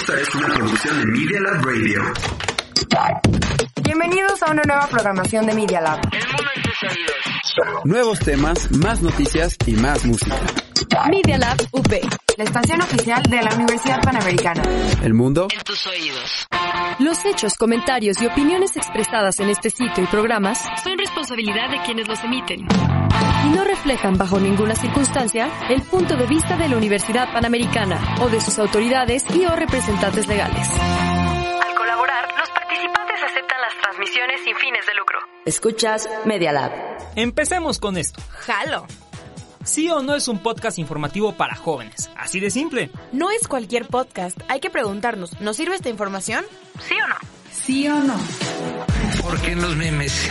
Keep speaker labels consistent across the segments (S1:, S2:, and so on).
S1: Esta es una producción de Media Lab Radio.
S2: Bienvenidos a una nueva programación de Media Lab.
S3: Nuevos temas, más noticias y más música.
S4: Media Lab UP.
S2: La estación oficial de la Universidad Panamericana.
S3: El mundo
S5: en tus oídos.
S4: Los hechos, comentarios y opiniones expresadas en este sitio y programas son responsabilidad de quienes los emiten y no reflejan bajo ninguna circunstancia el punto de vista de la Universidad Panamericana o de sus autoridades y o representantes legales. Al colaborar, los participantes aceptan las transmisiones sin fines de lucro.
S2: Escuchas Media Lab.
S6: Empecemos con esto.
S4: Jalo.
S6: Sí o no es un podcast informativo para jóvenes. Así de simple.
S7: No es cualquier podcast. Hay que preguntarnos, ¿nos sirve esta información?
S4: ¿Sí o no?
S7: ¿Sí o no?
S5: ¿Por qué los memes?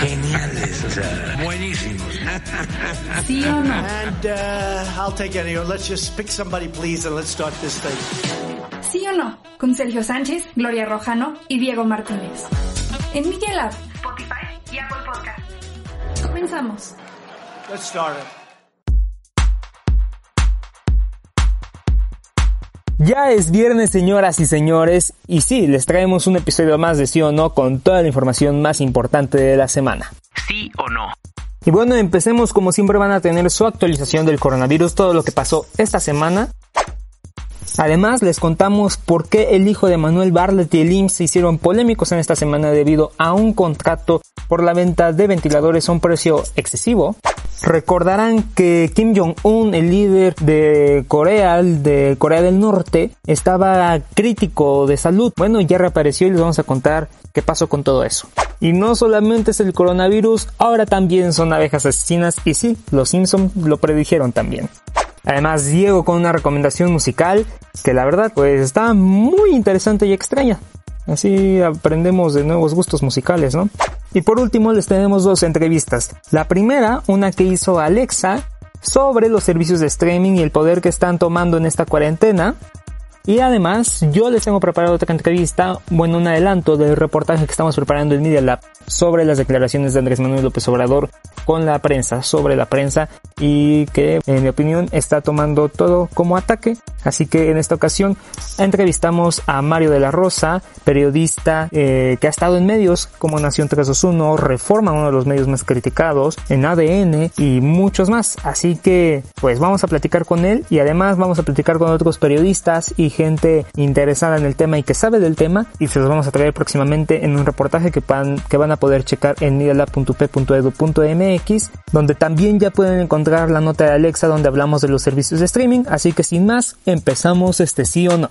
S5: Geniales, o sea, buenísimos.
S7: ¿Sí o no?
S8: And uh, I'll take any. Let's just pick somebody, please, and let's start this thing.
S9: ¿Sí o no? Con Sergio Sánchez, Gloria Rojano y Diego Martínez. En Media Lab, Spotify y Apple Podcast. Comenzamos.
S8: Let's start it.
S6: Ya es viernes, señoras y señores, y sí, les traemos un episodio más de sí o no con toda la información más importante de la semana.
S5: ¿Sí o no?
S6: Y bueno, empecemos como siempre van a tener su actualización del coronavirus, todo lo que pasó esta semana. Además, les contamos por qué el hijo de Manuel Bartlett y el IMSS se hicieron polémicos en esta semana debido a un contrato por la venta de ventiladores a un precio excesivo. Recordarán que Kim Jong-un, el líder de Corea, de Corea del Norte, estaba crítico de salud. Bueno, ya reapareció y les vamos a contar qué pasó con todo eso. Y no solamente es el coronavirus, ahora también son abejas asesinas y sí, los Simpsons lo predijeron también. Además, Diego con una recomendación musical que la verdad pues está muy interesante y extraña. Así aprendemos de nuevos gustos musicales, ¿no? Y por último les tenemos dos entrevistas. La primera, una que hizo Alexa sobre los servicios de streaming y el poder que están tomando en esta cuarentena. Y además, yo les tengo preparado otra entrevista, bueno, un adelanto del reportaje que estamos preparando en Media Lab sobre las declaraciones de Andrés Manuel López Obrador con la prensa, sobre la prensa y que, en mi opinión, está tomando todo como ataque. Así que en esta ocasión entrevistamos a Mario de la Rosa, periodista eh, que ha estado en medios como Nación 321, Reforma, uno de los medios más criticados, en ADN y muchos más. Así que, pues vamos a platicar con él y además vamos a platicar con otros periodistas y gente interesada en el tema y que sabe del tema y se los vamos a traer próximamente en un reportaje que van, que van a poder checar en medialab.p.edu.mx donde también ya pueden encontrar la nota de Alexa donde hablamos de los servicios de streaming así que sin más empezamos este sí o no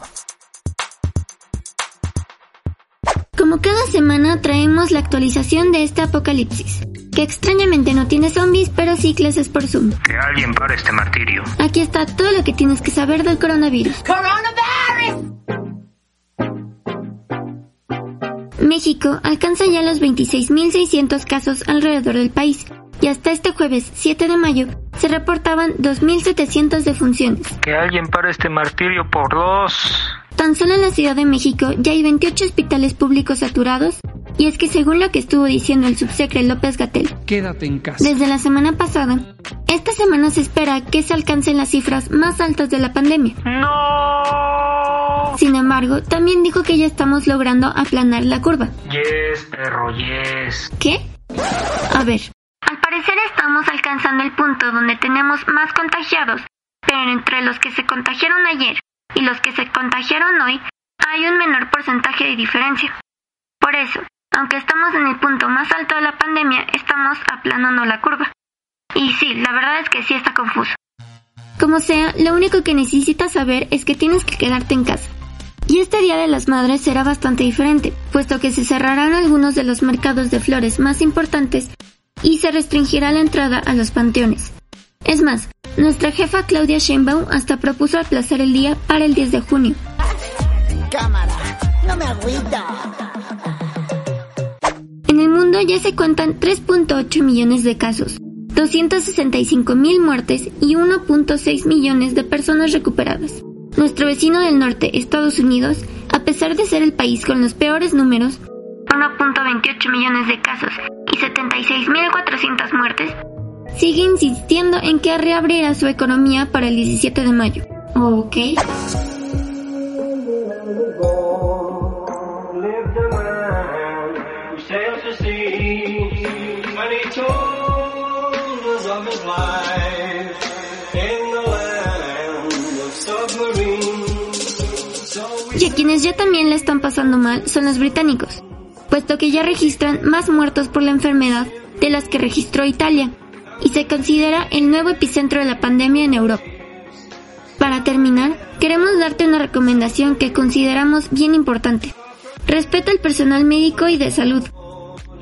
S10: Como cada semana traemos la actualización de este apocalipsis, que extrañamente no tiene zombies, pero sí clases por Zoom.
S5: Que alguien pare este martirio.
S10: Aquí está todo lo que tienes que saber del coronavirus. México alcanza ya los 26.600 casos alrededor del país y hasta este jueves 7 de mayo se reportaban 2.700 defunciones.
S5: Que alguien pare este martirio por dos.
S10: Tan solo en la Ciudad de México ya hay 28 hospitales públicos saturados y es que según lo que estuvo diciendo el subsecretario López Gatel,
S11: Quédate en casa.
S10: desde la semana pasada, esta semana se espera que se alcancen las cifras más altas de la pandemia.
S5: ¡No!
S10: Sin embargo, también dijo que ya estamos logrando aplanar la curva.
S5: Yes, perro, yes.
S10: ¿Qué? A ver, al parecer estamos alcanzando el punto donde tenemos más contagiados, pero entre los que se contagiaron ayer y los que se contagiaron hoy hay un menor porcentaje de diferencia. Por eso, aunque estamos en el punto más alto de la pandemia, estamos aplanando la curva. Y sí, la verdad es que sí está confuso. Como sea, lo único que necesitas saber es que tienes que quedarte en casa. Y este Día de las Madres será bastante diferente, puesto que se cerrarán algunos de los mercados de flores más importantes y se restringirá la entrada a los panteones. Es más, nuestra jefa Claudia Sheinbaum hasta propuso aplazar el día para el 10 de junio.
S12: Cámara, no me agüita.
S10: En el mundo ya se cuentan 3.8 millones de casos, 265 mil muertes y 1.6 millones de personas recuperadas. Nuestro vecino del norte, Estados Unidos, a pesar de ser el país con los peores números, 1.28 millones de casos y 76.400 muertes, sigue insistiendo en que reabrirá su economía para el 17 de mayo. ¿Ok? Y a quienes ya también le están pasando mal son los británicos, puesto que ya registran más muertos por la enfermedad de las que registró Italia, y se considera el nuevo epicentro de la pandemia en Europa. Para terminar, queremos darte una recomendación que consideramos bien importante. Respeta al personal médico y de salud.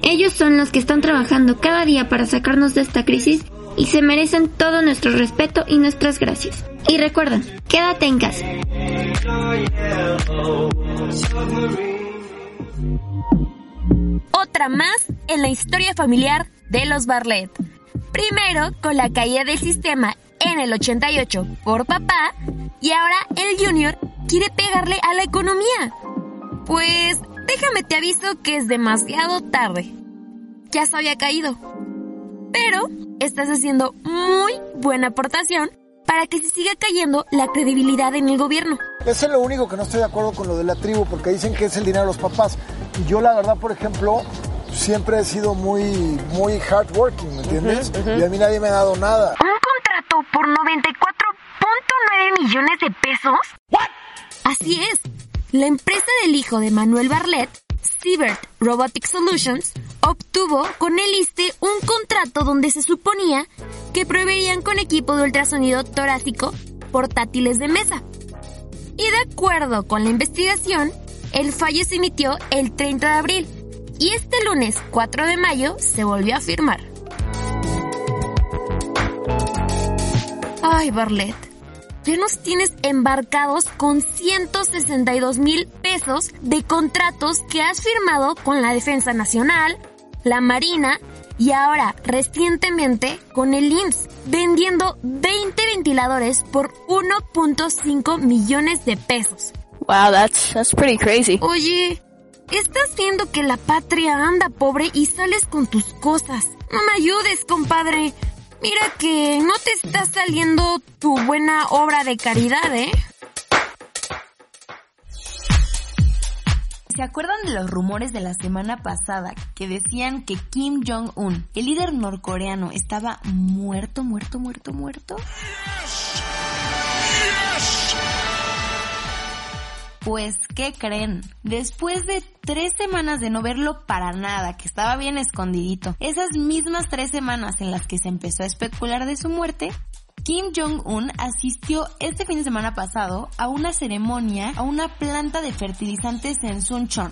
S10: Ellos son los que están trabajando cada día para sacarnos de esta crisis y se merecen todo nuestro respeto y nuestras gracias. Y recuerda, quédate en casa.
S4: Otra más en la historia familiar de los Barlet. Primero con la caída del sistema en el 88 por papá y ahora el Junior quiere pegarle a la economía. Pues déjame te aviso que es demasiado tarde. Ya se había caído. Pero estás haciendo muy buena aportación para que se siga cayendo la credibilidad en el gobierno.
S11: Eso es lo único que no estoy de acuerdo con lo de la tribu, porque dicen que es el dinero de los papás. Y yo la verdad, por ejemplo, siempre he sido muy, muy hardworking, ¿me entiendes? Y a mí nadie me ha dado nada.
S10: ¿Un contrato por 94.9 millones de pesos?
S4: Así es. La empresa del hijo de Manuel Barlet, Siebert Robotic Solutions, obtuvo con el ISTE un contrato donde se suponía que proveerían con equipo de ultrasonido torácico portátiles de mesa. Y de acuerdo con la investigación, el fallo se emitió el 30 de abril y este lunes 4 de mayo se volvió a firmar. Ay, Barlet, ya nos tienes embarcados con 162 mil pesos de contratos que has firmado con la Defensa Nacional, la Marina y ahora recientemente con el IMSS, vendiendo 20 ventiladores por 1.5 millones de pesos.
S13: Wow, that's that's pretty crazy.
S4: Oye, estás viendo que la patria anda pobre y sales con tus cosas. No me ayudes, compadre. Mira que no te está saliendo tu buena obra de caridad, ¿eh?
S14: ¿Se acuerdan de los rumores de la semana pasada que decían que Kim Jong-un, el líder norcoreano, estaba muerto, muerto, muerto, muerto? Pues, ¿qué creen? Después de tres semanas de no verlo para nada, que estaba bien escondidito, esas mismas tres semanas en las que se empezó a especular de su muerte, Kim Jong-un asistió este fin de semana pasado a una ceremonia a una planta de fertilizantes en Suncheon.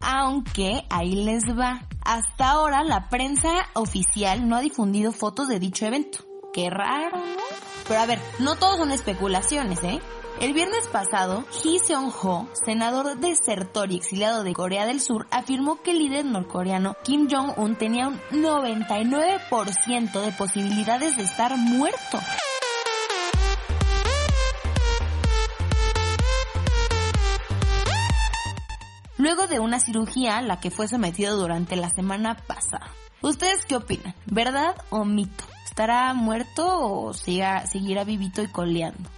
S14: Aunque ahí les va. Hasta ahora la prensa oficial no ha difundido fotos de dicho evento. Qué raro, ¿no? Pero a ver, no todos son especulaciones, ¿eh? El viernes pasado, Hee Seong-ho, senador desertor y exiliado de Corea del Sur, afirmó que el líder norcoreano Kim Jong-un tenía un 99% de posibilidades de estar muerto. Luego de una cirugía a la que fue sometido durante la semana pasada. ¿Ustedes qué opinan? ¿Verdad o mito? ¿Estará muerto o siga, seguirá vivito y coleando?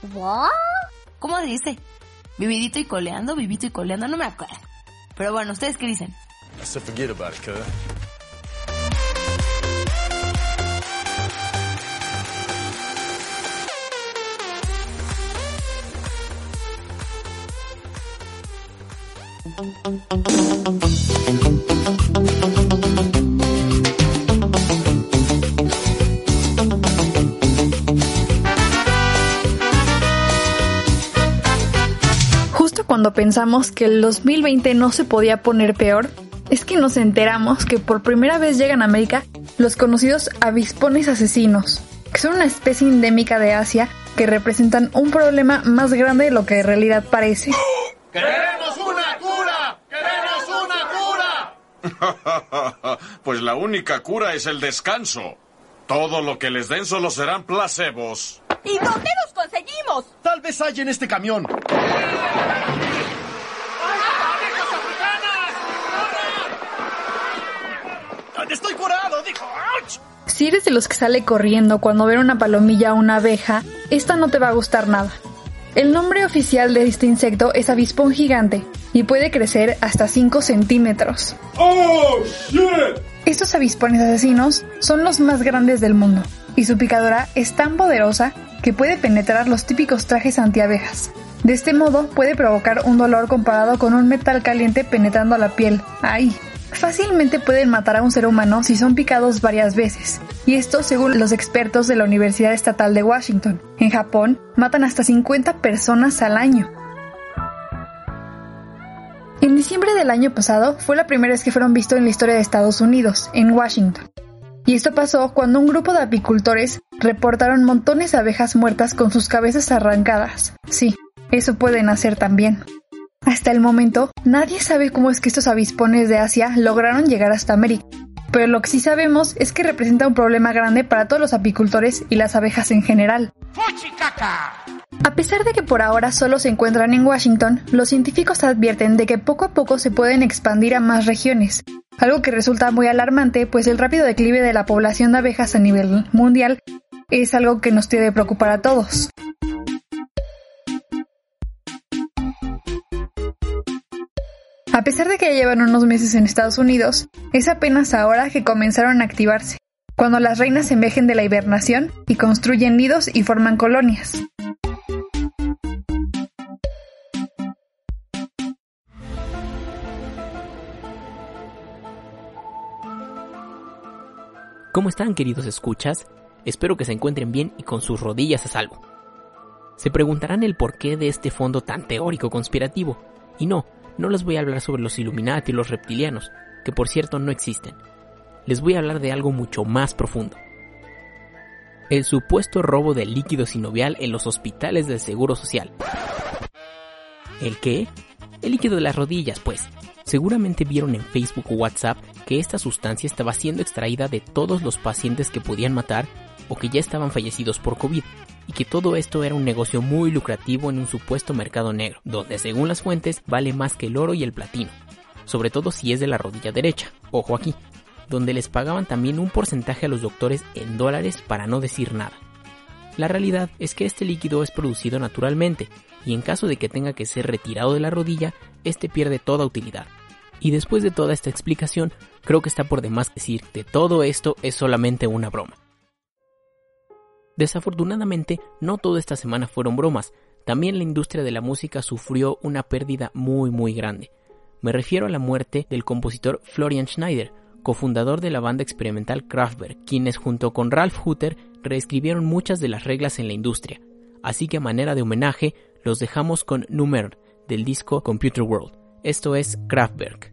S14: ¿Cómo dice? ¿Vividito y coleando? ¿Vivito y coleando? No me acuerdo. Pero bueno, ¿ustedes qué dicen?
S15: I said forget about it, cuz.
S9: Cuando pensamos que el 2020 no se podía poner peor, es que nos enteramos que por primera vez llegan a América los conocidos avispones asesinos, que son una especie endémica de Asia que representan un problema más grande de lo que en realidad parece.
S16: ¡Queremos una cura! ¡Queremos una cura!
S17: pues la única cura es el descanso. Todo lo que les den solo serán placebos.
S18: ¿Y dónde los conseguimos?
S8: Tal vez hay en este camión.
S16: ¡Estoy curado! ¡Dijo! ¡Auch!
S9: Si eres de los que sale corriendo cuando ve una palomilla o una abeja, esta no te va a gustar nada. El nombre oficial de este insecto es avispón gigante y puede crecer hasta 5 centímetros.
S16: ¡Oh, shit!
S9: Estos avispones asesinos son los más grandes del mundo y su picadura es tan poderosa que puede penetrar los típicos trajes antiabejas. De este modo puede provocar un dolor comparado con un metal caliente penetrando la piel. ¡Ay! Fácilmente pueden matar a un ser humano si son picados varias veces, y esto según los expertos de la Universidad Estatal de Washington. En Japón, matan hasta 50 personas al año. En diciembre del año pasado fue la primera vez que fueron vistos en la historia de Estados Unidos, en Washington. Y esto pasó cuando un grupo de apicultores reportaron montones de abejas muertas con sus cabezas arrancadas. Sí, eso pueden hacer también. Hasta el momento, nadie sabe cómo es que estos avispones de Asia lograron llegar hasta América, pero lo que sí sabemos es que representa un problema grande para todos los apicultores y las abejas en general. A pesar de que por ahora solo se encuentran en Washington, los científicos advierten de que poco a poco se pueden expandir a más regiones, algo que resulta muy alarmante pues el rápido declive de la población de abejas a nivel mundial es algo que nos debe preocupar a todos. A pesar de que ya llevan unos meses en Estados Unidos, es apenas ahora que comenzaron a activarse, cuando las reinas envejen de la hibernación y construyen nidos y forman colonias.
S15: ¿Cómo están queridos escuchas? Espero que se encuentren bien y con sus rodillas a salvo. Se preguntarán el porqué de este fondo tan teórico conspirativo, y no, no les voy a hablar sobre los Illuminati y los reptilianos, que por cierto no existen. Les voy a hablar de algo mucho más profundo. El supuesto robo de líquido sinovial en los hospitales del Seguro Social. ¿El qué? El líquido de las rodillas, pues. Seguramente vieron en Facebook o WhatsApp que esta sustancia estaba siendo extraída de todos los pacientes que podían matar o que ya estaban fallecidos por COVID, y que todo esto era un negocio muy lucrativo en un supuesto mercado negro, donde según las fuentes vale más que el oro y el platino, sobre todo si es de la rodilla derecha, ojo aquí, donde les pagaban también un porcentaje a los doctores en dólares para no decir nada. La realidad es que este líquido es producido naturalmente, y en caso de que tenga que ser retirado de la rodilla, este pierde toda utilidad. Y después de toda esta explicación, creo que está por demás decir que todo esto es solamente una broma. Desafortunadamente, no toda esta semana fueron bromas, también la industria de la música sufrió una pérdida muy muy grande. Me refiero a la muerte del compositor Florian Schneider, cofundador de la banda experimental Kraftwerk, quienes junto con Ralph Hutter reescribieron muchas de las reglas en la industria. Así que a manera de homenaje, los dejamos con Numer del disco Computer World. Esto es Kraftwerk.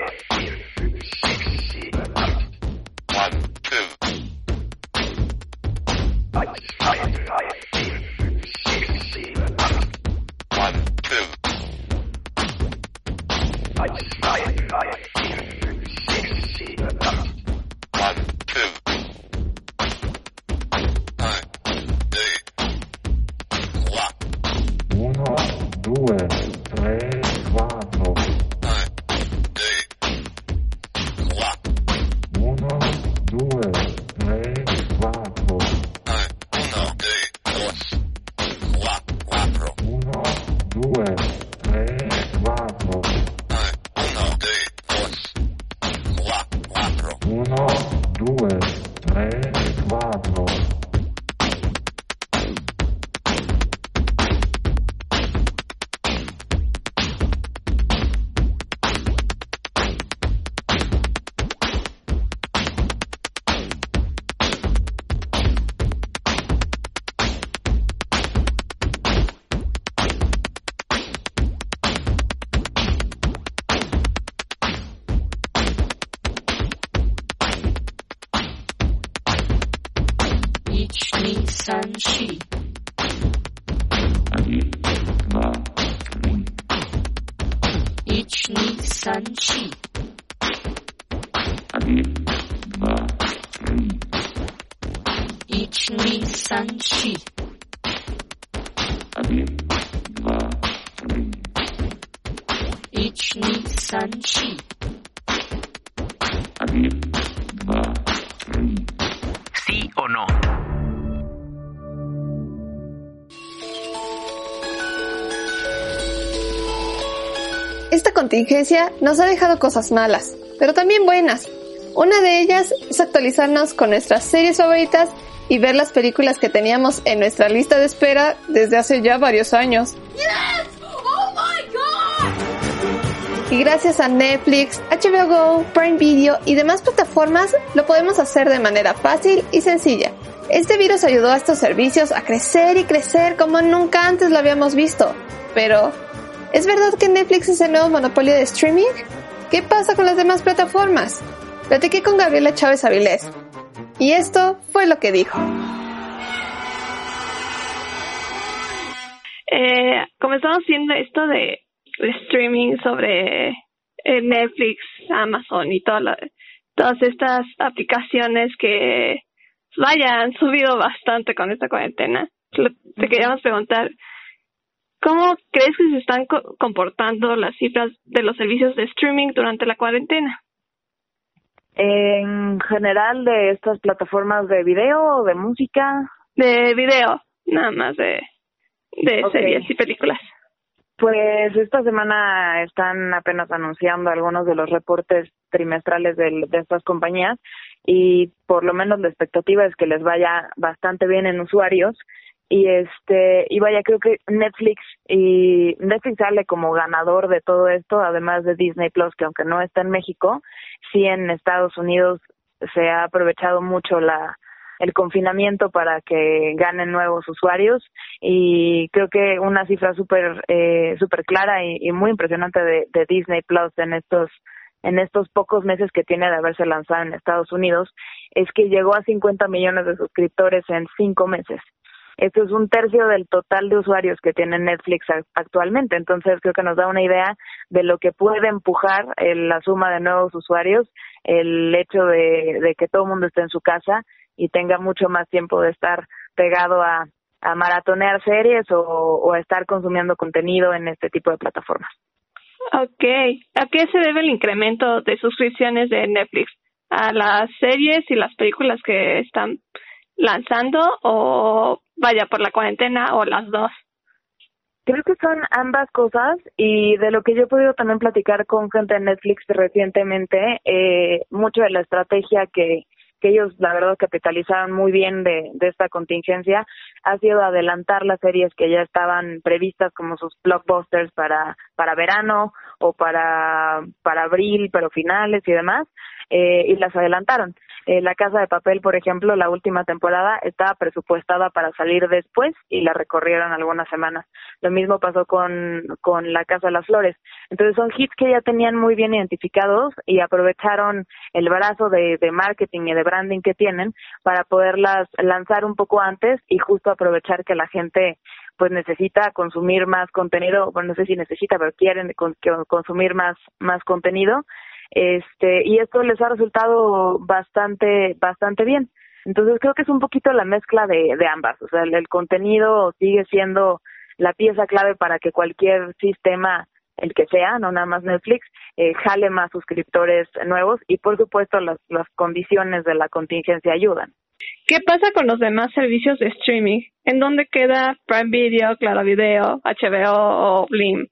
S19: life. Contingencia nos ha dejado cosas malas, pero también buenas. Una de ellas es actualizarnos con nuestras series favoritas y ver las películas que teníamos en nuestra lista de espera desde hace ya varios años. Y gracias a Netflix, HBO Go, Prime Video y demás plataformas lo podemos hacer de manera fácil y sencilla. Este virus ayudó a estos servicios a crecer y crecer como nunca antes lo habíamos visto. Pero, ¿es verdad que Netflix es el nuevo monopolio de streaming? ¿Qué pasa con las demás plataformas? Platiqué con Gabriela Chávez Avilés. Y esto fue lo que dijo.
S20: Eh, comenzamos viendo esto de, streaming sobre eh, Netflix, Amazon y toda la- todas estas aplicaciones que, vaya, han subido bastante con esta cuarentena. Te queríamos preguntar, ¿cómo crees que se están co- comportando las cifras de los servicios de streaming durante la cuarentena?
S21: En general de estas plataformas de video o de música.
S20: De video, nada más de, de series y películas.
S21: Pues esta semana están apenas anunciando algunos de los reportes trimestrales del- de, estas compañías y por lo menos la expectativa es que les vaya bastante bien en usuarios y este y vaya creo que Netflix y Netflix sale como ganador de todo esto además de Disney Plus que aunque no está en México sí en Estados Unidos se ha aprovechado mucho la el confinamiento para que ganen nuevos usuarios y creo que una cifra súper eh, súper clara y, y muy impresionante de, de Disney Plus en estos en estos pocos meses que tiene de haberse lanzado en Estados Unidos es que llegó a 50 millones de suscriptores en cinco meses. Esto es un tercio del total de usuarios que tiene Netflix actualmente. Entonces creo que nos da una idea de lo que puede empujar eh, la suma de nuevos usuarios, el hecho de, de que todo el mundo esté en su casa y tenga mucho más tiempo de estar pegado a, maratonear series o, o a estar consumiendo contenido en este tipo de plataformas.
S20: Okay, ¿a qué se debe el incremento de suscripciones de Netflix? ¿A las series y las películas que están lanzando o vaya por la cuarentena o las dos?
S21: Creo que son ambas cosas y de lo que yo he podido también platicar con gente de Netflix recientemente, eh, mucho de la estrategia que, que ellos la verdad capitalizaron muy bien de, de esta contingencia ha sido adelantar las series que ya estaban previstas como sus blockbusters para, para verano o para, para abril, pero finales y demás, eh, y las adelantaron. Eh, la Casa de Papel, por ejemplo, la última temporada estaba presupuestada para salir después y la recorrieron algunas semanas. Lo mismo pasó con, con La Casa de las Flores. Entonces son hits que ya tenían muy bien identificados y aprovecharon el brazo de, de marketing y de branding que tienen para poderlas lanzar un poco antes y justo aprovechar que la gente pues necesita consumir más contenido, bueno no sé si necesita, pero quieren consumir más más contenido este y esto les ha resultado bastante bastante bien. Entonces creo que es un poquito la mezcla de, de ambas o sea el, el contenido sigue siendo la pieza clave para que cualquier sistema el que sea no nada más Netflix eh, jale más suscriptores nuevos y por supuesto las las condiciones de la contingencia ayudan
S20: ¿Qué pasa con los demás servicios de streaming? ¿En dónde queda Prime Video, Claro Video, HBO o Blim?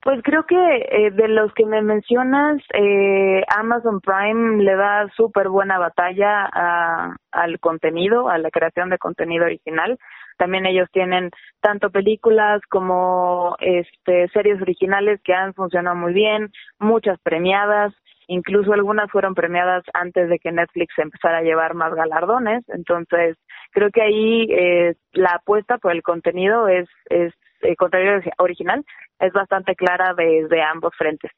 S21: Pues creo que eh, de los que me mencionas, eh, Amazon Prime le da súper buena batalla a- al contenido, a la creación de contenido original. También ellos tienen tanto películas como este series originales que han funcionado muy bien, muchas premiadas, incluso algunas fueron premiadas antes de que Netflix empezara a llevar más galardones. Entonces, creo que ahí eh, la apuesta por el contenido es, es eh, contenido original es bastante clara desde ambos frentes.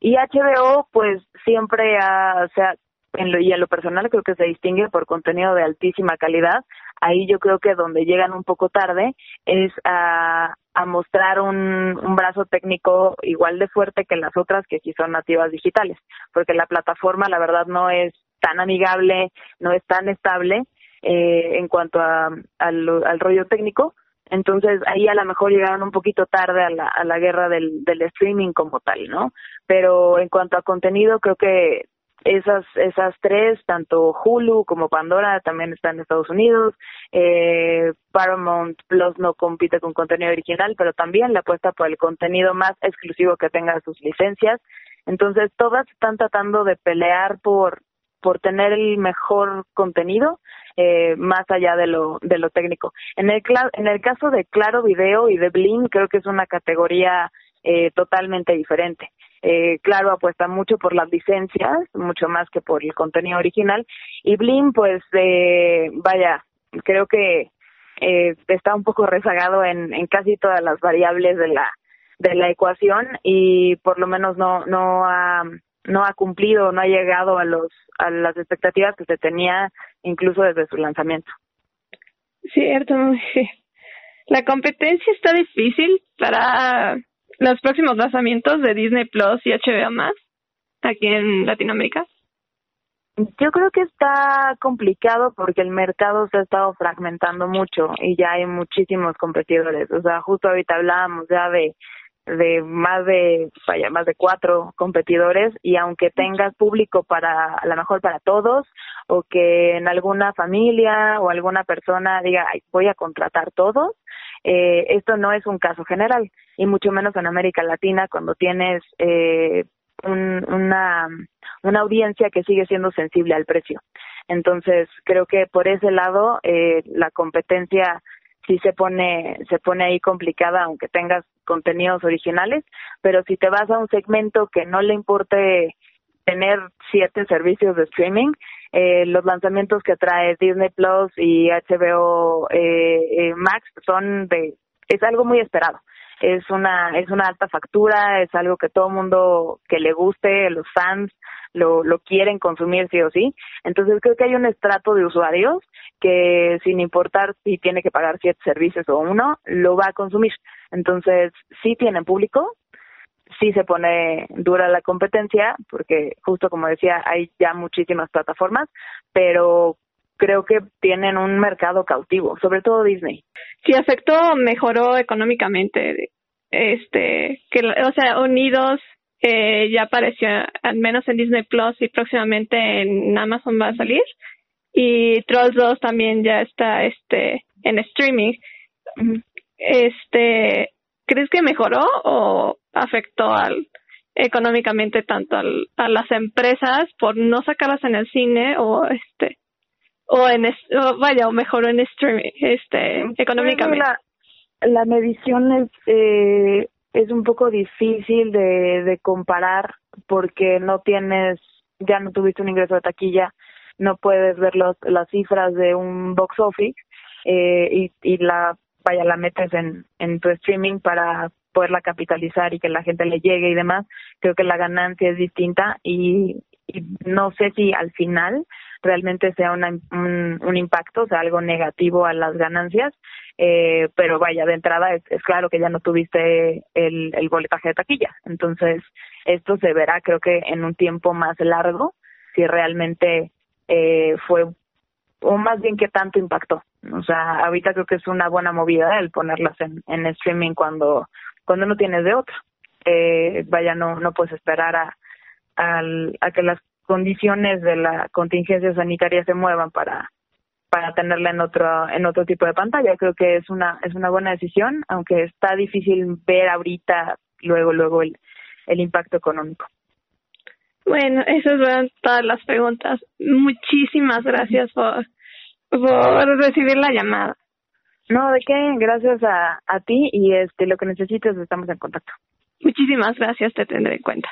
S21: Y HBO, pues siempre ha, o sea, en lo, y en lo personal creo que se distingue por contenido de altísima calidad, ahí yo creo que donde llegan un poco tarde es a, a mostrar un, un brazo técnico igual de fuerte que las otras que sí son nativas digitales, porque la plataforma la verdad no es tan amigable, no es tan estable eh, en cuanto a, al, al rollo técnico, entonces ahí a lo mejor llegaron un poquito tarde a la, a la guerra del, del streaming como tal, ¿no? Pero en cuanto a contenido, creo que esas esas tres, tanto Hulu como Pandora, también están en Estados Unidos. Eh, Paramount Plus no compite con contenido original, pero también le apuesta por el contenido más exclusivo que tenga sus licencias. Entonces todas están tratando de pelear por por tener el mejor contenido eh, más allá de lo de lo técnico. En el en el caso de Claro Video y de Blim creo que es una categoría eh, totalmente diferente. Eh, claro, apuesta mucho por las licencias, mucho más que por el contenido original. Y Blim, pues, eh, vaya, creo que eh, está un poco rezagado en, en casi todas las variables de la de la ecuación y por lo menos no no ha no ha cumplido, no ha llegado a los a las expectativas que se tenía incluso desde su lanzamiento.
S20: Cierto, la competencia está difícil para los próximos lanzamientos de Disney Plus y HBO más aquí en Latinoamérica?
S21: Yo creo que está complicado porque el mercado se ha estado fragmentando mucho y ya hay muchísimos competidores. O sea, justo ahorita hablábamos ya de de más de más de cuatro competidores y aunque tengas público para a lo mejor para todos o que en alguna familia o alguna persona diga voy a contratar todos eh, esto no es un caso general y mucho menos en América Latina cuando tienes eh, un, una, una audiencia que sigue siendo sensible al precio. Entonces, creo que por ese lado eh, la competencia sí se pone se pone ahí complicada aunque tengas contenidos originales, pero si te vas a un segmento que no le importe tener siete servicios de streaming, eh, los lanzamientos que trae Disney Plus y HBO eh, eh, Max son de es algo muy esperado. Es una es una alta factura es algo que todo mundo que le guste los fans lo lo quieren consumir sí o sí. Entonces creo que hay un estrato de usuarios que sin importar si tiene que pagar siete servicios o uno lo va a consumir. Entonces sí tienen público sí se pone dura la competencia, porque justo como decía, hay ya muchísimas plataformas, pero creo que tienen un mercado cautivo, sobre todo Disney.
S20: Sí, afectó, mejoró económicamente, este, que, o sea, Unidos eh, ya apareció, al menos en Disney Plus y próximamente en Amazon va a salir, y Trolls 2 también ya está, este, en streaming. Este, ¿crees que mejoró o afectó al económicamente tanto al, a las empresas por no sacarlas en el cine o este o en vaya o mejoró en streaming este económicamente
S21: la, la medición es eh, es un poco difícil de, de comparar porque no tienes ya no tuviste un ingreso de taquilla no puedes ver los, las cifras de un box office eh, y, y la vaya la metes en, en tu streaming para poderla capitalizar y que la gente le llegue y demás, creo que la ganancia es distinta y, no sé si al final realmente sea una, un, un, impacto, o sea, algo negativo a las ganancias, eh, pero vaya, de entrada es, es claro que ya no tuviste el, el boletaje de taquilla, entonces esto se verá creo que en un tiempo más largo si realmente eh, fue o más bien qué tanto impactó. O sea, ahorita creo que es una buena movida el ponerlas en, en streaming cuando cuando no tienes de otra. Eh, vaya, no no puedes esperar a, a que las condiciones de la contingencia sanitaria se muevan para para tenerla en otro en otro tipo de pantalla. Creo que es una es una buena decisión, aunque está difícil ver ahorita luego luego el el impacto económico.
S20: Bueno, esas fueron todas las preguntas. Muchísimas gracias por, por recibir la llamada.
S21: No, ¿de qué? Gracias a, a ti y este lo que necesites estamos en contacto.
S20: Muchísimas gracias, te tendré en cuenta.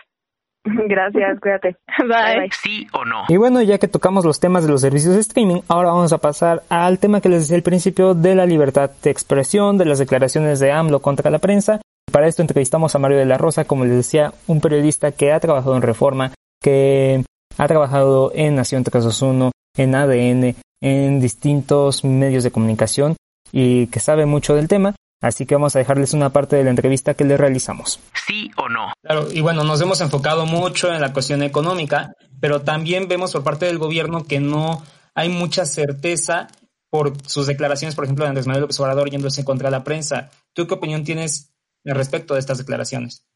S21: Gracias, cuídate.
S20: Bye.
S5: Sí o no.
S6: Y bueno, ya que tocamos los temas de los servicios de streaming, ahora vamos a pasar al tema que les decía al principio de la libertad de expresión, de las declaraciones de AMLO contra la prensa. Para esto entrevistamos a Mario de la Rosa, como les decía, un periodista que ha trabajado en Reforma, que ha trabajado en Nación 321, en ADN, en distintos medios de comunicación y que sabe mucho del tema. Así que vamos a dejarles una parte de la entrevista que le realizamos.
S5: ¿Sí o no?
S6: Claro, y bueno, nos hemos enfocado mucho en la cuestión económica, pero también vemos por parte del gobierno que no hay mucha certeza por sus declaraciones, por ejemplo, de Andrés Manuel López Obrador yéndose contra la prensa. ¿Tú qué opinión tienes respecto de estas declaraciones?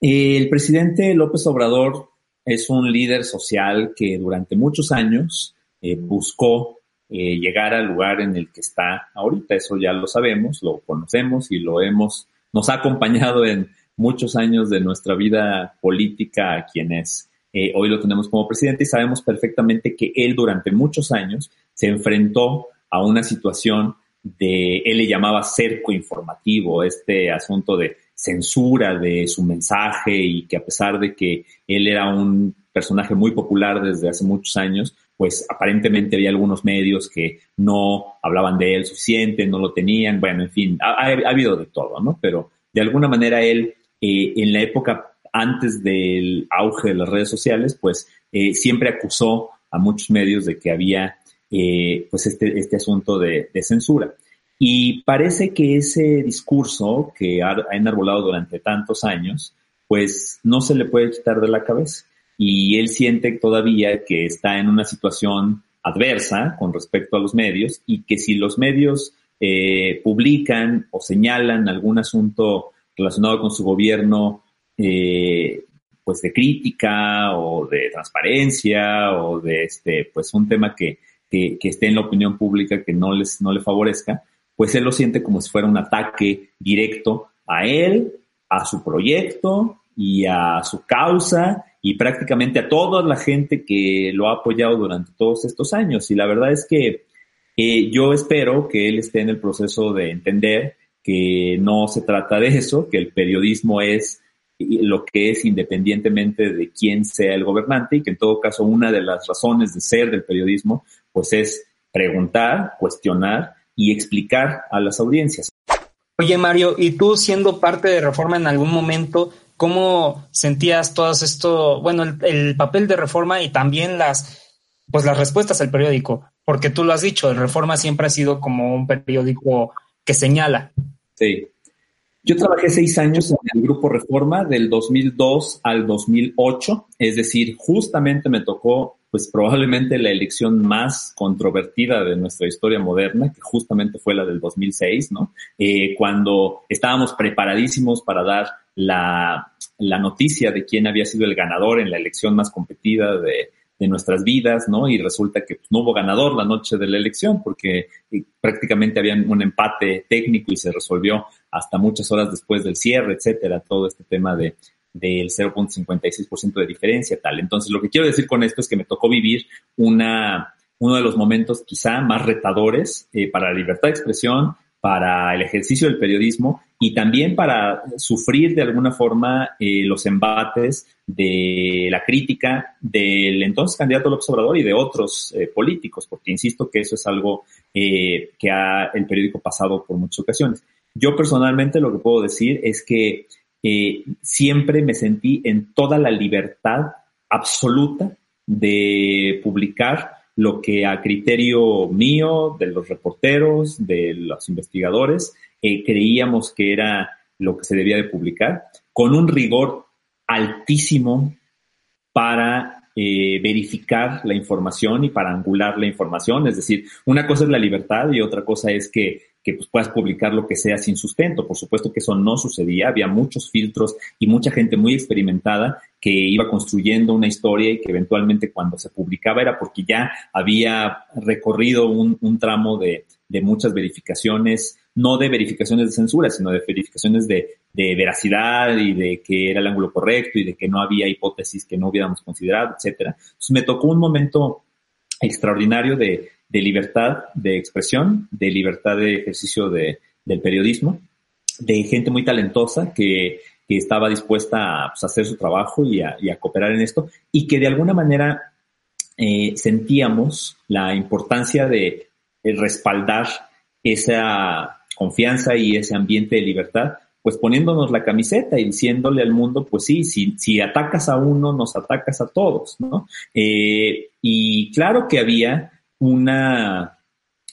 S22: El presidente López Obrador es un líder social que durante muchos años eh, buscó eh, llegar al lugar en el que está ahorita. Eso ya lo sabemos, lo conocemos y lo hemos, nos ha acompañado en muchos años de nuestra vida política a quienes eh, hoy lo tenemos como presidente y sabemos perfectamente que él durante muchos años se enfrentó a una situación de, él le llamaba cerco informativo, este asunto de censura de su mensaje y que a pesar de que él era un personaje muy popular desde hace muchos años, pues aparentemente había algunos medios que no hablaban de él suficiente, no lo tenían, bueno, en fin, ha, habido de todo, ¿no? Pero de alguna manera él, eh, en la época antes del auge de las redes sociales, pues eh, siempre acusó a muchos medios de que había eh, pues este, este asunto de, censura. Y parece que ese discurso que ha, enarbolado durante tantos años, pues no se le puede quitar de la cabeza. Y él siente todavía que está en una situación adversa con respecto a los medios y que si los medios eh, publican o señalan algún asunto relacionado con su gobierno eh, pues de crítica o de transparencia o de este, pues un tema que, que, esté en la opinión pública que no les, no le favorezca, pues él lo siente como si fuera un ataque directo a él, a su proyecto y a su causa y prácticamente a toda la gente que lo ha apoyado durante todos estos años. Y la verdad es que eh, yo espero que él esté en el proceso de entender que no se trata de eso, que el periodismo es lo que es independientemente de quién sea el gobernante y que en todo caso una de las razones de ser del periodismo pues es preguntar, cuestionar y explicar a las audiencias.
S6: Oye Mario, ¿y tú siendo parte de Reforma en algún momento, cómo sentías todo esto, bueno, el, el papel de Reforma y también las, pues las respuestas al periódico? Porque tú lo has dicho, el Reforma siempre ha sido como un periódico que señala.
S22: Sí. Yo trabajé seis años en el Grupo Reforma del 2002 al 2008, es decir, justamente me tocó pues probablemente la elección más controvertida de nuestra historia moderna, que justamente fue la del 2006, ¿no? Eh, cuando estábamos preparadísimos para dar la, la noticia de quién había sido el ganador en la elección más competida de, de nuestras vidas, ¿no? Y resulta que no hubo ganador la noche de la elección porque eh, prácticamente había un empate técnico y se resolvió hasta muchas horas después del cierre, etcétera, todo este tema de del 0.56% de diferencia, tal. Entonces, lo que quiero decir con esto es que me tocó vivir una, uno de los momentos quizá más retadores eh, para la libertad de expresión, para el ejercicio del periodismo y también para sufrir de alguna forma eh, los embates de la crítica del entonces candidato López Obrador y de otros eh, políticos, porque insisto que eso es algo eh, que ha el periódico pasado por muchas ocasiones. Yo personalmente lo que puedo decir es que siempre me sentí en toda la libertad absoluta de publicar lo que a criterio mío, de los reporteros, de los investigadores, eh, creíamos que era lo que se debía de publicar, con un rigor altísimo para eh, verificar la información y para angular la información. Es decir, una cosa es la libertad y otra cosa es que que pues, puedas publicar lo que sea sin sustento. Por supuesto que eso no sucedía, había muchos filtros y mucha gente muy experimentada que iba construyendo una historia y que eventualmente cuando se publicaba era porque ya había recorrido un, un tramo de, de, muchas verificaciones, no de verificaciones de censura, sino de verificaciones de, de, veracidad y de que era el ángulo correcto y de que no había hipótesis que no hubiéramos considerado, etcétera. Entonces me tocó un momento extraordinario de, de libertad de expresión, de libertad de ejercicio de, del periodismo, de gente muy talentosa que, que estaba dispuesta a pues, hacer su trabajo y a, cooperar en esto, y que de alguna manera eh, sentíamos la importancia de, de respaldar esa confianza y ese ambiente de libertad pues poniéndonos la camiseta y diciéndole al mundo, pues sí, si, atacas a uno, nos atacas a todos, ¿no? Eh, y claro que había una,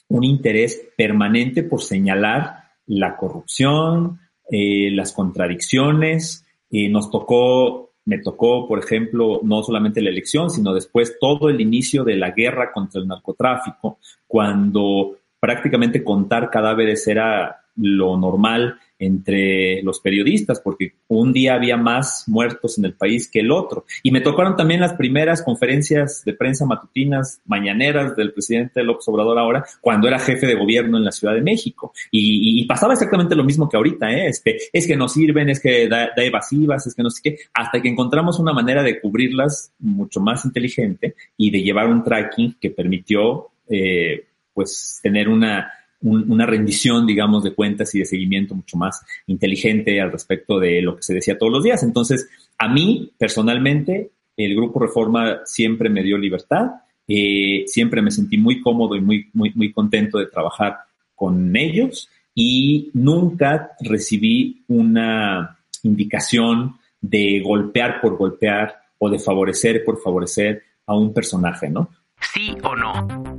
S22: un interés permanente por señalar la corrupción, eh, las contradicciones. Eh, nos tocó, me tocó, por ejemplo, no solamente la elección, sino después todo el inicio de la guerra contra el narcotráfico, cuando prácticamente contar cadáveres era lo normal entre los periodistas, porque un día había más muertos en el país que el otro. Y me tocaron también las primeras conferencias de prensa matutinas, mañaneras del presidente López Obrador ahora, cuando era jefe de gobierno en la Ciudad de México. Y, pasaba exactamente lo mismo que ahorita, ¿eh? Este, es que no sirven, es que da, evasivas, es que no sé qué, hasta que encontramos una manera de cubrirlas mucho más inteligente y de llevar un tracking que permitió, eh, pues, tener una una rendición, digamos, de cuentas y de seguimiento mucho más inteligente al respecto de lo que se decía todos los días. Entonces, a mí, personalmente, el Grupo Reforma siempre me dio libertad, eh, siempre me sentí muy cómodo y muy, muy, muy contento de trabajar con ellos y nunca recibí una indicación de golpear por golpear o de favorecer por favorecer a un personaje, ¿no?
S5: Sí o no.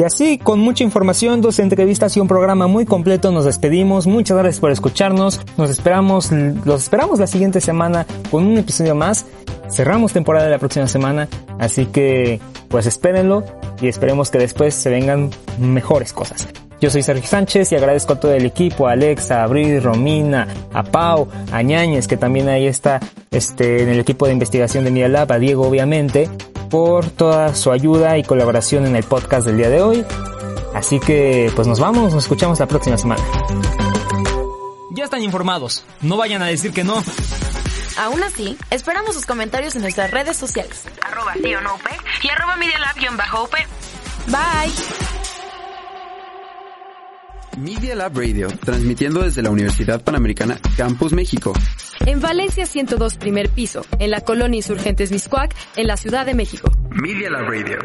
S6: Y así, con mucha información, dos entrevistas y un programa muy completo, nos despedimos. Muchas gracias por escucharnos. Nos esperamos, los esperamos la siguiente semana con un episodio más. Cerramos temporada la próxima semana, así que pues espérenlo y esperemos que después se vengan mejores cosas. Yo soy Sergio Sánchez y agradezco a todo el equipo, a Alexa, a Abril, Romina, a Pau, a Ñañez, que también ahí está este, en el equipo de investigación de Media Lab, a Diego obviamente, por toda su ayuda y colaboración en el podcast del día de hoy. Así que pues nos vamos, nos escuchamos la próxima semana.
S15: Ya están informados, no vayan a decir que no.
S7: Aún así, esperamos sus comentarios en nuestras redes sociales.
S5: Arroba y arroba Media Lab-UP.
S7: Bye.
S23: Media Lab Radio, transmitiendo desde la Universidad Panamericana Campus México.
S4: En Valencia 102 primer piso, en la colonia Insurgentes Miscuac, en la Ciudad de México.
S5: Media Lab Radio.